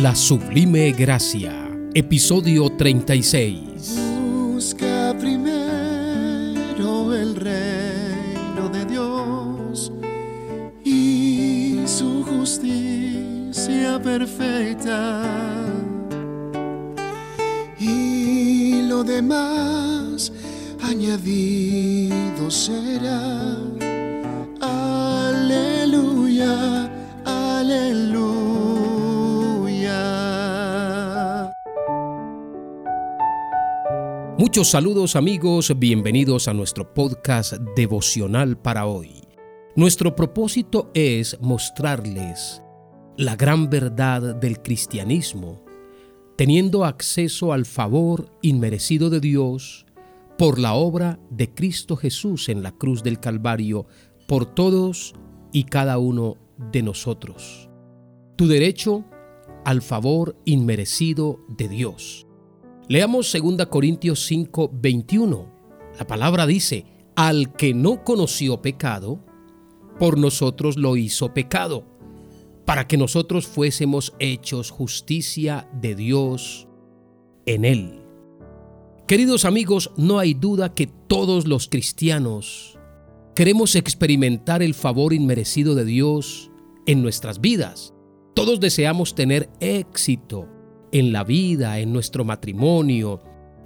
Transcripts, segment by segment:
La Sublime Gracia, episodio 36. Busca primero el reino de Dios y su justicia perfecta. Y lo demás añadido será. Saludos amigos, bienvenidos a nuestro podcast devocional para hoy. Nuestro propósito es mostrarles la gran verdad del cristianismo, teniendo acceso al favor inmerecido de Dios por la obra de Cristo Jesús en la cruz del Calvario, por todos y cada uno de nosotros. Tu derecho al favor inmerecido de Dios. Leamos 2 Corintios 5, 21. La palabra dice, al que no conoció pecado, por nosotros lo hizo pecado, para que nosotros fuésemos hechos justicia de Dios en él. Queridos amigos, no hay duda que todos los cristianos queremos experimentar el favor inmerecido de Dios en nuestras vidas. Todos deseamos tener éxito en la vida, en nuestro matrimonio,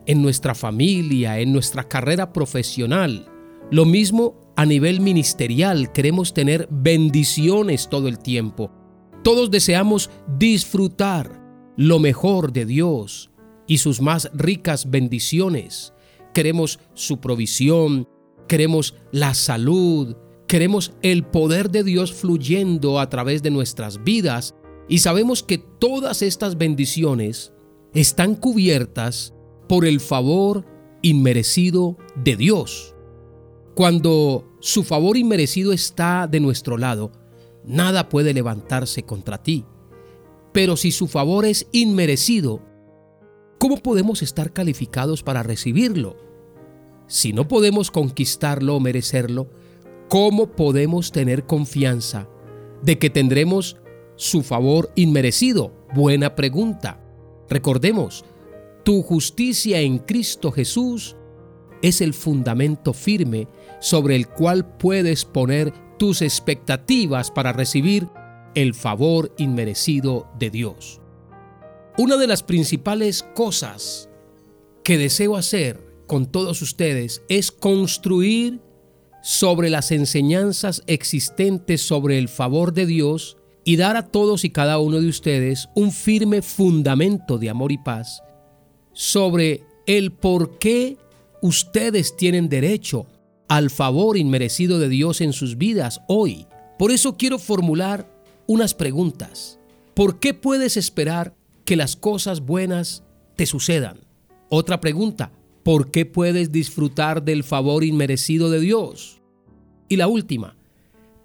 en nuestra familia, en nuestra carrera profesional. Lo mismo a nivel ministerial, queremos tener bendiciones todo el tiempo. Todos deseamos disfrutar lo mejor de Dios y sus más ricas bendiciones. Queremos su provisión, queremos la salud, queremos el poder de Dios fluyendo a través de nuestras vidas y sabemos que todas estas bendiciones están cubiertas por el favor inmerecido de Dios. Cuando su favor inmerecido está de nuestro lado, nada puede levantarse contra ti. Pero si su favor es inmerecido, ¿cómo podemos estar calificados para recibirlo? Si no podemos conquistarlo o merecerlo, ¿cómo podemos tener confianza de que tendremos su favor inmerecido? Buena pregunta. Recordemos, tu justicia en Cristo Jesús es el fundamento firme sobre el cual puedes poner tus expectativas para recibir el favor inmerecido de Dios. Una de las principales cosas que deseo hacer con todos ustedes es construir sobre las enseñanzas existentes sobre el favor de Dios y dar a todos y cada uno de ustedes un firme fundamento de amor y paz sobre el por qué ustedes tienen derecho al favor inmerecido de Dios en sus vidas hoy. Por eso quiero formular unas preguntas. ¿Por qué puedes esperar que las cosas buenas te sucedan? Otra pregunta. ¿Por qué puedes disfrutar del favor inmerecido de Dios? Y la última.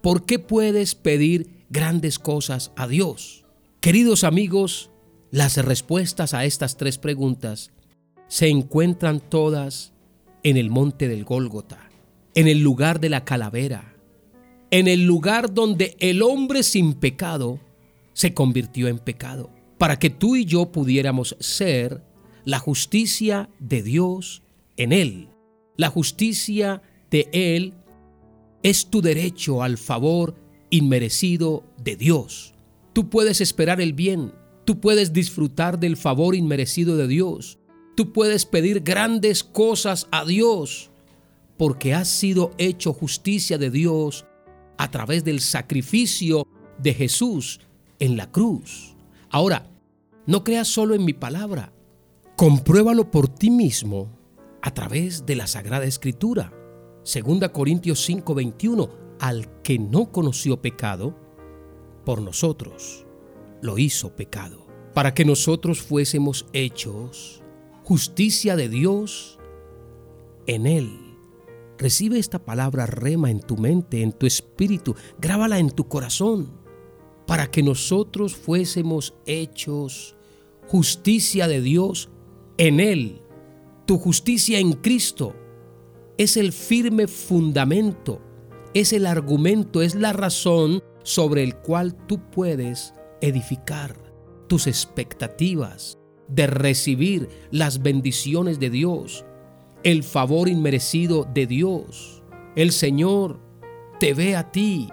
¿Por qué puedes pedir grandes cosas a Dios? Queridos amigos, las respuestas a estas tres preguntas se encuentran todas en el monte del Gólgota, en el lugar de la calavera, en el lugar donde el hombre sin pecado se convirtió en pecado, para que tú y yo pudiéramos ser la justicia de Dios en Él. La justicia de Él es tu derecho al favor inmerecido de Dios. Tú puedes esperar el bien, tú puedes disfrutar del favor inmerecido de Dios, tú puedes pedir grandes cosas a Dios, porque has sido hecho justicia de Dios a través del sacrificio de Jesús en la cruz. Ahora, no creas solo en mi palabra, compruébalo por ti mismo a través de la Sagrada Escritura. 2 Corintios 5:21, al que no conoció pecado, por nosotros lo hizo pecado, para que nosotros fuésemos hechos justicia de Dios en Él. Recibe esta palabra rema en tu mente, en tu espíritu, grábala en tu corazón, para que nosotros fuésemos hechos justicia de Dios en Él. Tu justicia en Cristo es el firme fundamento, es el argumento, es la razón sobre el cual tú puedes edificar. tus expectativas de recibir las bendiciones de Dios, el favor inmerecido de Dios. El Señor te ve a ti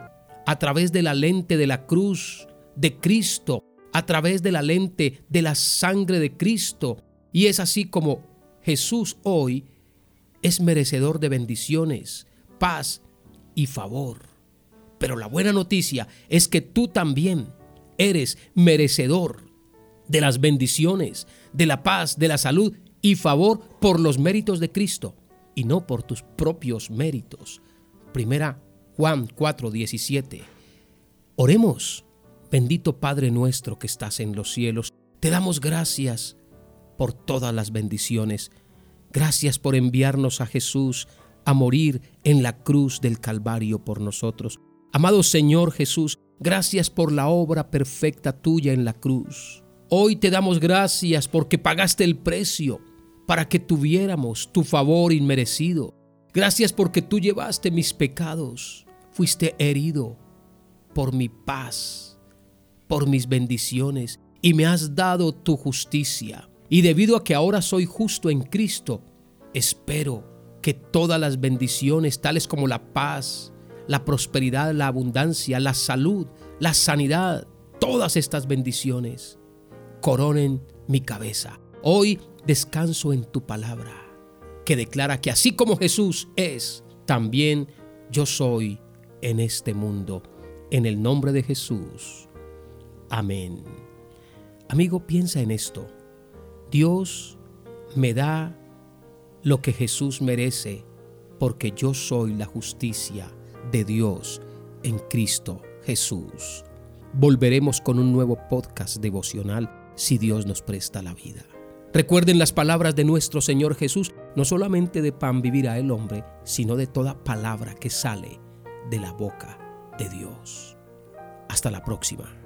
a través de la lente de la cruz de Cristo, a través de la lente de la sangre de Cristo. Y es así como Jesús hoy es merecedor de bendiciones, paz y favor. Pero la buena noticia es que tú también eres merecedor de las bendiciones, de la paz, de la salud y favor por los méritos de Cristo y no por tus propios méritos. Primera Juan 4:17. Oremos, bendito Padre nuestro que estás en los cielos, te damos gracias por todas las bendiciones. Gracias por enviarnos a Jesús a morir en la cruz del Calvario por nosotros. Amado Señor Jesús, gracias por la obra perfecta tuya en la cruz. Hoy te damos gracias porque pagaste el precio para que tuviéramos tu favor inmerecido. Gracias porque tú llevaste mis pecados. Fuiste herido por mi paz, por mis bendiciones y me has dado tu justicia. Y debido a que ahora soy justo en Cristo, espero que todas las bendiciones, tales como la paz, la prosperidad, la abundancia, la salud, la sanidad, todas estas bendiciones coronen mi cabeza. Hoy descanso en tu palabra, que declara que así como Jesús es, también yo soy en este mundo. En el nombre de Jesús. Amén. Amigo, piensa en esto. Dios me da lo que Jesús merece, porque yo soy la justicia de Dios en Cristo Jesús. Volveremos con un nuevo podcast devocional si Dios nos presta la vida. Recuerden las palabras de nuestro Señor Jesús, no solamente de pan vivirá el hombre, sino de toda palabra que sale de la boca de Dios. Hasta la próxima.